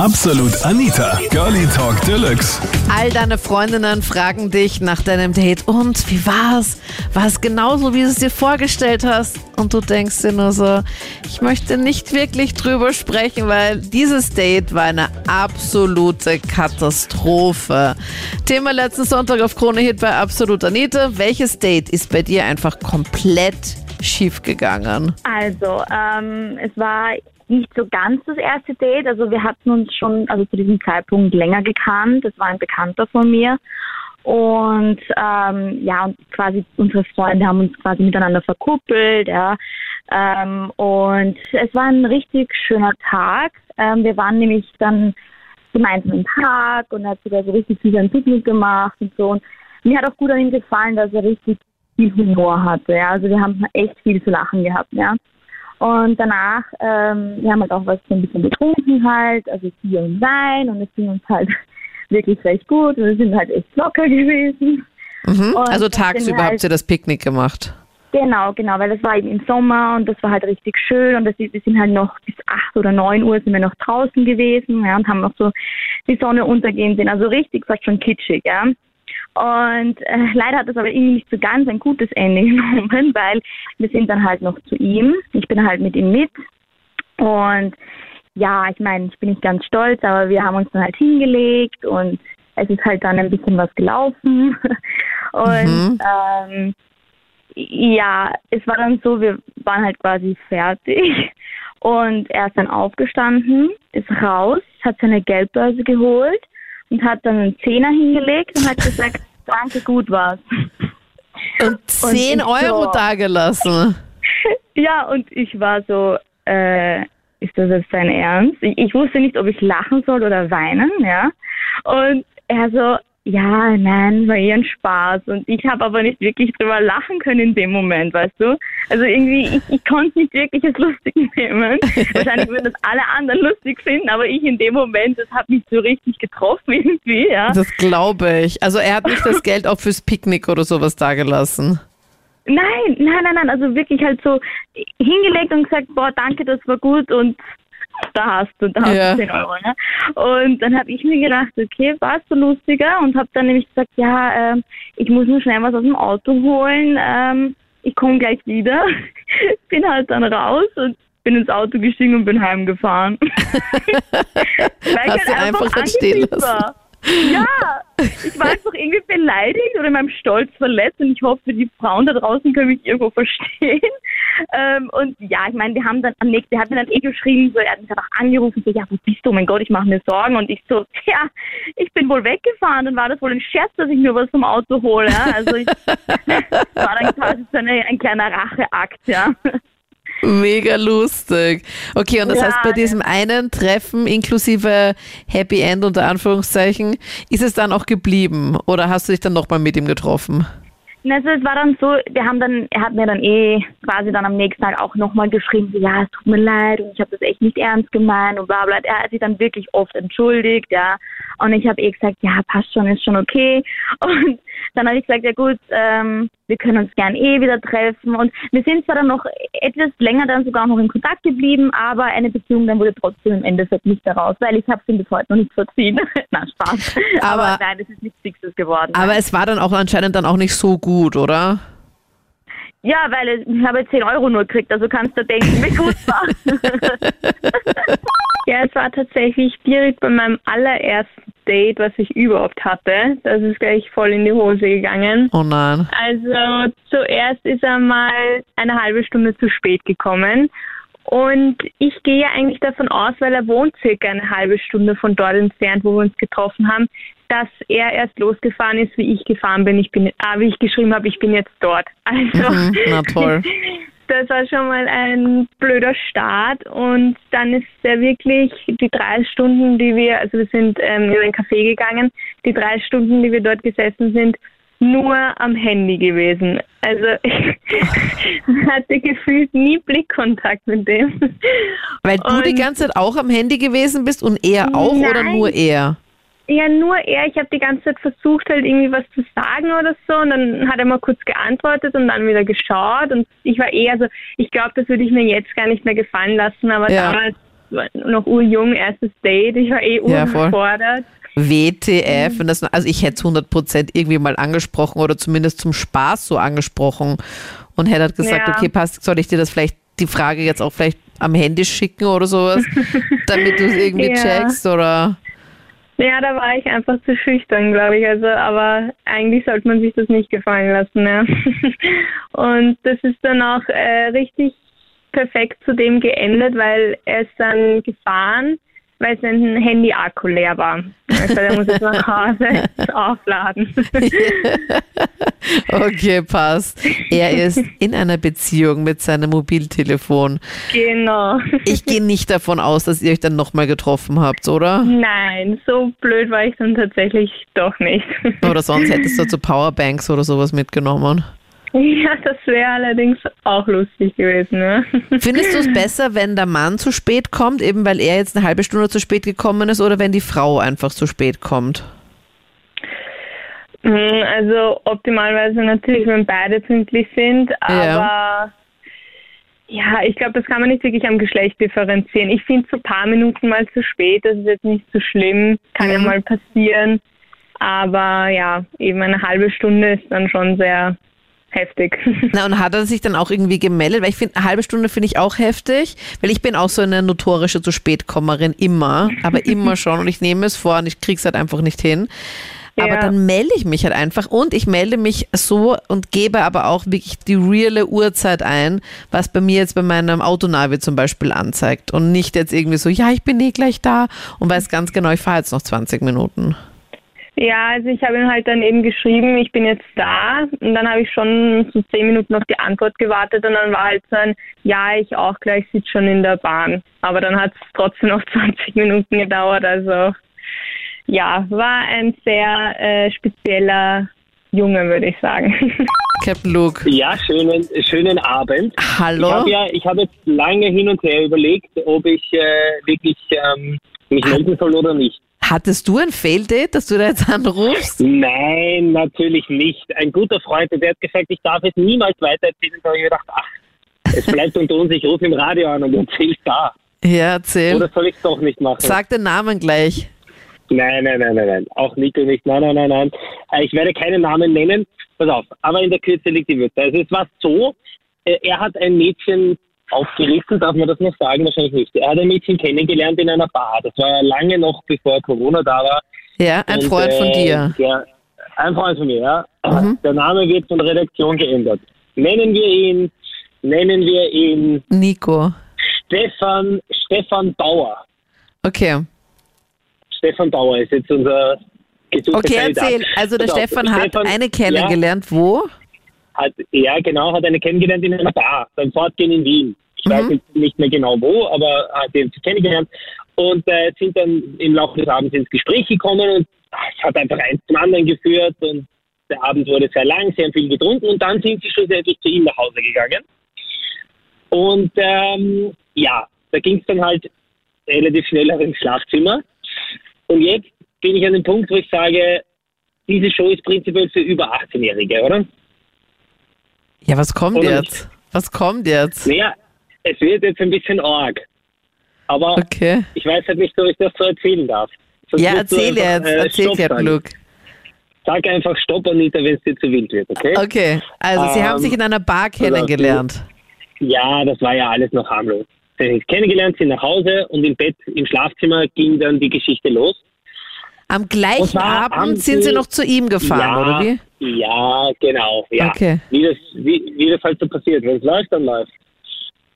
Absolut Anita, Girlie Talk Deluxe. All deine Freundinnen fragen dich nach deinem Date und wie war's? War es genauso, wie du es dir vorgestellt hast? Und du denkst dir nur so, ich möchte nicht wirklich drüber sprechen, weil dieses Date war eine absolute Katastrophe. Thema letzten Sonntag auf Krone Hit bei Absolut Anita. Welches Date ist bei dir einfach komplett schiefgegangen? Also, ähm, es war nicht so ganz das erste Date. Also wir hatten uns schon, also zu diesem Zeitpunkt länger gekannt. Das war ein Bekannter von mir. Und ähm, ja, und quasi unsere Freunde haben uns quasi miteinander verkuppelt, ja. Ähm, und es war ein richtig schöner Tag. Ähm, wir waren nämlich dann gemeinsam im Park und er hat sogar so richtig viel ein Picknick gemacht und so. Und mir hat auch gut an ihm gefallen, dass er richtig viel Humor hatte. Ja. Also wir haben echt viel zu lachen gehabt, ja. Und danach, ähm, wir haben halt auch was so ein bisschen getrunken halt, also Bier und Wein und es ging uns halt wirklich recht gut und wir sind halt echt locker gewesen. Mhm. Also tagsüber halt, habt ihr das Picknick gemacht? Genau, genau, weil das war eben im Sommer und das war halt richtig schön und das, wir sind halt noch bis acht oder neun Uhr sind wir noch draußen gewesen ja, und haben noch so die Sonne untergehen sehen, also richtig fast schon kitschig, ja. Und äh, leider hat das aber irgendwie nicht so ganz ein gutes Ende genommen, weil wir sind dann halt noch zu ihm. Ich bin halt mit ihm mit. Und ja, ich meine, ich bin nicht ganz stolz, aber wir haben uns dann halt hingelegt und es ist halt dann ein bisschen was gelaufen. Und mhm. ähm, ja, es war dann so, wir waren halt quasi fertig. Und er ist dann aufgestanden, ist raus, hat seine Geldbörse geholt und hat dann einen Zehner hingelegt und hat gesagt, danke, gut war's. Und 10 und Euro so, dagelassen. Ja, und ich war so, äh, ist das jetzt dein Ernst? Ich, ich, wusste nicht, ob ich lachen soll oder weinen, ja. Und er so, ja, nein, war eher ein Spaß. Und ich habe aber nicht wirklich drüber lachen können in dem Moment, weißt du? Also irgendwie, ich, ich konnte nicht wirklich es lustig nehmen. Wahrscheinlich würden das alle anderen lustig finden, aber ich in dem Moment, das hat mich so richtig getroffen irgendwie, ja. Das glaube ich. Also er hat nicht das Geld auch fürs Picknick oder sowas dagelassen. Nein, nein, nein, nein. Also wirklich halt so hingelegt und gesagt, boah, danke, das war gut und da hast du, da hast ja. du 10 Euro. Ne? Und dann habe ich mir gedacht, okay, warst du lustiger? Und habe dann nämlich gesagt, ja, äh, ich muss nur schnell was aus dem Auto holen. Ähm, ich komme gleich wieder. bin halt dann raus und bin ins Auto gestiegen und bin heimgefahren. Weil Hast du einfach, einfach stehen lassen. War. Ja, ich war einfach irgendwie beleidigt oder in meinem Stolz verletzt und ich hoffe, die Frauen da draußen können mich irgendwo verstehen. Ähm, und ja, ich meine, wir haben dann am nächsten, der hat mir dann eh geschrieben, so, er hat mich einfach angerufen, so, ja, wo bist du? Mein Gott, ich mache mir Sorgen. Und ich so, ja, ich bin wohl weggefahren. Dann war das wohl ein Scherz, dass ich nur was vom Auto hole. Ja? Also ich war dann quasi so eine, ein kleiner Racheakt, ja. Mega lustig. Okay, und das ja, heißt, bei diesem einen Treffen inklusive Happy End unter Anführungszeichen, ist es dann auch geblieben oder hast du dich dann nochmal mit ihm getroffen? Also es war dann so, wir haben dann, er hat mir dann eh quasi dann am nächsten Tag auch nochmal geschrieben, so, ja, es tut mir leid und ich habe das echt nicht ernst gemeint und bla bla. Er hat sich dann wirklich oft entschuldigt, ja. Und ich habe eh gesagt, ja, passt schon, ist schon okay. Und dann habe ich gesagt, ja gut, ähm, wir können uns gern eh wieder treffen. Und wir sind zwar dann noch etwas länger dann sogar noch in Kontakt geblieben, aber eine Beziehung dann wurde trotzdem im Endeffekt nicht daraus, weil ich habe es ihm bis heute noch nicht verziehen. Na, Spaß. Aber, aber nein, es ist nichts Fixes geworden. Aber nein. es war dann auch anscheinend dann auch nicht so gut, oder? Ja, weil ich habe 10 Euro nur gekriegt, also kannst du denken, wie gut war. ja, es war tatsächlich direkt bei meinem allerersten Date, was ich überhaupt hatte. Das ist gleich voll in die Hose gegangen. Oh nein. Also zuerst ist er mal eine halbe Stunde zu spät gekommen. Und ich gehe eigentlich davon aus, weil er wohnt circa eine halbe Stunde von dort entfernt, wo wir uns getroffen haben, dass er erst losgefahren ist, wie ich gefahren bin. Ich bin, ah, wie ich geschrieben habe, ich bin jetzt dort. Also, mhm, na toll. das war schon mal ein blöder Start und dann ist er wirklich die drei Stunden, die wir, also wir sind ähm, in einen Café gegangen, die drei Stunden, die wir dort gesessen sind, nur am Handy gewesen. Also ich hatte gefühlt nie Blickkontakt mit dem. Weil du und die ganze Zeit auch am Handy gewesen bist und er auch nein, oder nur er? Ja, nur er. Ich habe die ganze Zeit versucht, halt irgendwie was zu sagen oder so. Und dann hat er mal kurz geantwortet und dann wieder geschaut. Und ich war eher so, ich glaube, das würde ich mir jetzt gar nicht mehr gefallen lassen. Aber ja. damals noch urjung, erstes Date. Ich war eh Ja, voll. überfordert. WTF. Und das, also ich hätte es 100% irgendwie mal angesprochen oder zumindest zum Spaß so angesprochen und hätte halt gesagt, Ja. okay, passt, soll ich dir das vielleicht, die Frage jetzt auch vielleicht am Handy schicken oder sowas, damit du es irgendwie Ja. checkst oder... Ja, da war ich einfach zu schüchtern, glaube ich. Also, aber eigentlich sollte man sich das nicht gefallen lassen. Ja. Und das ist dann auch äh, richtig perfekt zu dem geendet, weil er ist dann gefahren, weil sein Handy-Akku leer war. Also er muss jetzt nach Hause aufladen. Okay, passt. Er ist in einer Beziehung mit seinem Mobiltelefon. genau. Ich gehe nicht davon aus, dass ihr euch dann nochmal getroffen habt, oder? Nein, so blöd war ich dann tatsächlich doch nicht. Oder sonst hättest du zu Powerbanks oder sowas mitgenommen. Ja, das wäre allerdings auch lustig gewesen. Ne? Findest du es besser, wenn der Mann zu spät kommt, eben weil er jetzt eine halbe Stunde zu spät gekommen ist, oder wenn die Frau einfach zu spät kommt? Mm, Also optimalweise natürlich, wenn beide pünktlich sind, aber ja, ich glaube, das kann man nicht wirklich am Geschlecht differenzieren. Ich finde so ein paar Minuten mal zu spät, das ist jetzt nicht so schlimm, kann ja Mhm. mal passieren. Aber ja, eben eine halbe Stunde ist dann schon sehr heftig. Na, und hat er sich dann auch irgendwie gemeldet? Weil ich finde, eine halbe Stunde finde ich auch heftig, weil ich bin auch so eine notorische zu spätkommerin immer, aber immer schon und ich nehme es vor und ich krieg's halt einfach nicht hin. Aber Ja. dann melde ich mich halt einfach und ich melde mich so und gebe aber auch wirklich die reale Uhrzeit ein, was bei mir jetzt bei meinem Autonavi zum Beispiel anzeigt und nicht jetzt irgendwie so, ja, ich bin eh gleich da und weiß ganz genau, ich fahre jetzt noch 20 Minuten. Ja, also ich habe ihm halt dann eben geschrieben, ich bin jetzt da und dann habe ich schon so zehn Minuten auf die Antwort gewartet und dann war halt so ein, ja, ich auch gleich, sitze schon in der Bahn. Aber dann hat es trotzdem noch 20 Minuten gedauert, also ja, war ein sehr äh, spezieller Junge, würde ich sagen. Captain Luke, Ja, schönen, schönen Abend. Ich hallo? habe ja, ich habe jetzt lange hin und her überlegt, ob ich äh, wirklich ähm, mich melden soll oder nicht. Hattest du ein Fail-Date, dass du da jetzt anrufst? Nein, natürlich nicht. Ein guter Freund, der hat gesagt, ich darf es niemals weitererzählen. Da habe ich gedacht, ach, es bleibt unter uns, ich rufe im Radio an und erzähl's da. Ja, erzähl. Oder soll ich es doch nicht machen? Sag den Namen gleich. Nein, nein, nein, nein, nein. Auch Nico nicht. Nein, nein, nein, nein. Äh, Ich werde keinen Namen nennen. Pass auf. Aber in der Kürze liegt die Würze. Also es war so, äh, er hat ein Mädchen aufgerissen, darf man das noch sagen? Wahrscheinlich nicht. Er hat ein Mädchen kennengelernt in einer Bar. Das war ja lange noch bevor Corona da war. Ja, ein Und, Freund von äh, dir. Der, ein Freund von mir, ja. Mhm. Der Name wird von der Redaktion geändert. Nennen wir ihn, nennen wir ihn Nico. Stefan, Stefan Bauer. Okay. Stefan Bauer ist jetzt unser gesuchter Okay, Kandidat. erzähl. Also der auf, Stefan hat Stefan- eine kennengelernt. Wo? Hat, ja, genau, hat eine kennengelernt in einer Bar, beim Fortgehen in Wien. Ich weiß Mhm. jetzt nicht mehr genau wo, aber hat ihn kennengelernt und äh, sind dann im Laufe des Abends ins Gespräch gekommen und es hat einfach eins zum anderen geführt und der Abend wurde sehr lang, sie haben viel getrunken und dann sind sie schlussendlich zu ihm nach Hause gegangen. Und ähm, ja, da ging es dann halt relativ schnell auch ins Schlafzimmer. Und jetzt bin ich an dem Punkt, wo ich sage, diese Show ist prinzipiell für über 18-Jährige, oder? Ja, was kommt Oder jetzt? Was kommt jetzt? Naja, es wird jetzt ein bisschen arg. Aber Okay. ich weiß halt nicht, ob ich das so erzählen darf. Sonst Ja, erzähl einfach, jetzt. äh, Erzähl, sagen. Luke. Sag einfach Stopp, Anita, wenn es dir zu wild wird, okay? Okay, also Sie Ähm, haben sich in einer Bar kennengelernt. Ja, das war ja alles noch harmlos. Sie haben sich kennengelernt, sind nach Hause und im Bett, im Schlafzimmer ging dann die Geschichte los. Am gleichen Abend sind Sie noch zu ihm gefahren, ja, oder wie? Ja, genau. Ja. Okay. Wie, das, wie, wie das halt so passiert. Wenn es läuft, dann läuft.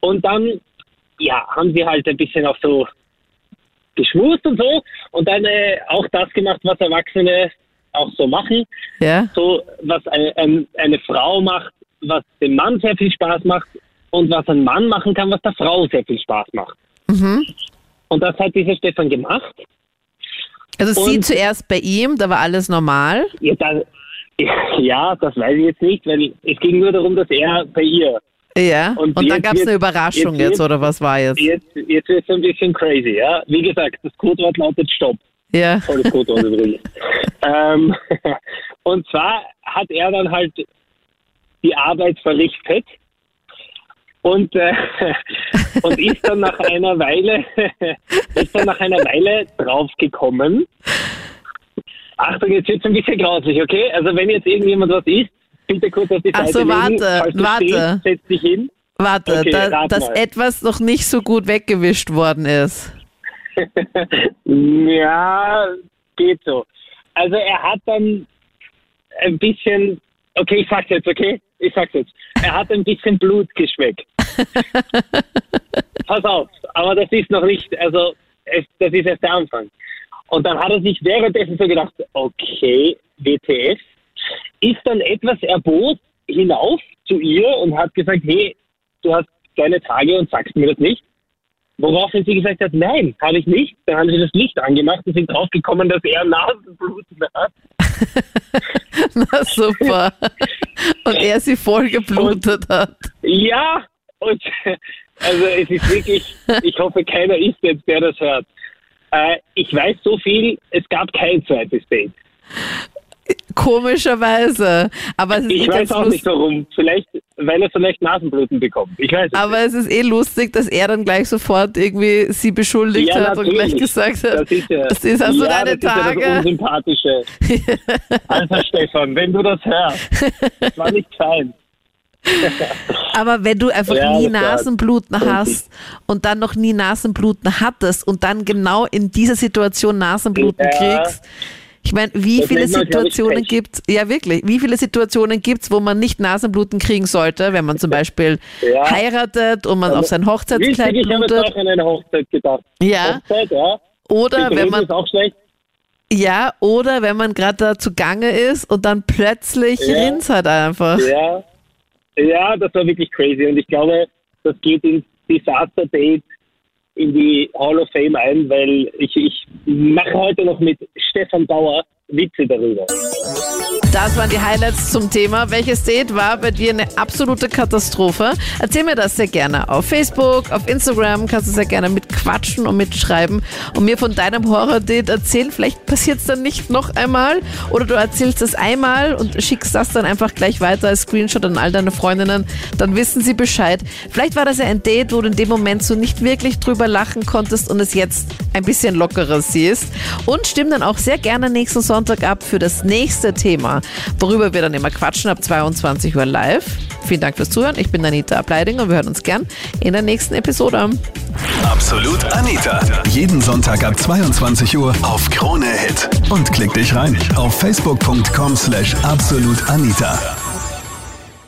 Und dann, ja, haben sie halt ein bisschen auch so geschmust und so und dann äh, auch das gemacht, was Erwachsene auch so machen. Ja. So, was eine, ein, eine Frau macht, was dem Mann sehr viel Spaß macht und was ein Mann machen kann, was der Frau sehr viel Spaß macht. Mhm. Und das hat dieser Stefan gemacht. Also Sie Und- zuerst bei ihm, da war alles normal. Ja, das, ja, das weiß ich jetzt nicht, weil es ging nur darum, dass er bei ihr Ja. Und, Und dann gab es eine Überraschung jetzt jetzt, oder was war jetzt? Jetzt, jetzt wird es ein bisschen crazy, ja. Wie gesagt, das Codewort lautet Stopp. Ja. Tolles Codewort übrigens. ähm, und zwar hat er dann halt die Arbeit verrichtet und, äh, und ist dann nach einer Weile, ist dann nach einer Weile draufgekommen. Achtung, jetzt wird es ein bisschen grauslich, okay? Also wenn jetzt irgendjemand was isst, bitte kurz auf die Ach Seite so, legen. warte, du warte. stehst, setz dich hin. Warte, Okay, da, dass mal. etwas noch nicht so gut weggewischt worden ist. Ja, geht so. Also er hat dann ein bisschen, okay, ich sag's jetzt, okay? Ich sag's jetzt. Er hat ein bisschen Blut geschmeckt. Pass auf, aber das ist noch nicht, also es, das ist erst der Anfang. Und dann hat er sich währenddessen so gedacht, okay, WTF, ist dann etwas erbot hinauf zu ihr und hat gesagt, hey, du hast deine Tage und sagst mir das nicht. Woraufhin sie gesagt hat, nein, habe ich nicht. Dann haben sie das Licht angemacht und sind draufgekommen, dass er Nasenbluten hat. Na super. Und er sie voll geblutet hat. Ja, und also es ist wirklich, ich hoffe, keiner ist jetzt, der das hört. Äh, ich weiß so viel, es gab kein zweites Date. Komischerweise. Aber es ist Ich weiß auch nicht warum. Vielleicht, weil er vielleicht Nasenbluten bekommt. Ich weiß es Aber es ist eh lustig, dass er dann gleich sofort irgendwie sie beschuldigt Ja, hat und gleich natürlich. gesagt hat, Das ist ja, das ist also ja, deine das Ist ja das Tage. Unsympathische. Also Stefan, wenn du das hörst, das war nicht fein. Aber wenn du einfach Ja, nie Nasenbluten hast und dann noch nie Nasenbluten hattest und dann genau in dieser Situation Nasenbluten kriegst, ich meine, wie Das viele Situationen gibt ja wirklich, wie viele Situationen gibt es, wo man nicht Nasenbluten kriegen sollte, wenn man zum Beispiel Ja. heiratet und man auf sein Hochzeitskleid Lustig, ich habe jetzt blutet? auch an eine Hochzeit gedacht. Ja. Hochzeit, ja. Oder wenn man ist auch schlecht. ja, oder wenn man gerade da zugange ist und dann plötzlich Ja. rinnt halt einfach. Ja. ja, das war wirklich crazy. Und ich glaube, das geht ins Disaster Date in die Hall of Fame ein, weil ich, ich mache heute noch mit Stefan Bauer Witze darüber. Das waren die Highlights zum Thema. Welches Date war bei dir eine absolute Katastrophe? Erzähl mir das sehr gerne. Auf Facebook, auf Instagram kannst du sehr gerne mitquatschen und mitschreiben und mir von deinem Horror-Date erzählen. Vielleicht passiert es dann nicht noch einmal oder du erzählst es einmal und schickst das dann einfach gleich weiter als Screenshot an all deine Freundinnen. Dann wissen sie Bescheid. Vielleicht war das ja ein Date, wo du in dem Moment so nicht wirklich drüber lachen konntest und es jetzt ein bisschen lockerer siehst. Und stimm dann auch sehr gerne nächsten Sonntag ab für das nächste Thema, worüber wir dann immer quatschen ab 22 Uhr live. Vielen Dank fürs Zuhören. Ich bin Anita Ableidinger und wir hören uns gern in der nächsten Episode. Absolut Anita. Jeden Sonntag ab 22 Uhr auf Krone Hit. Und klick dich rein auf facebook.com slash absolutanita.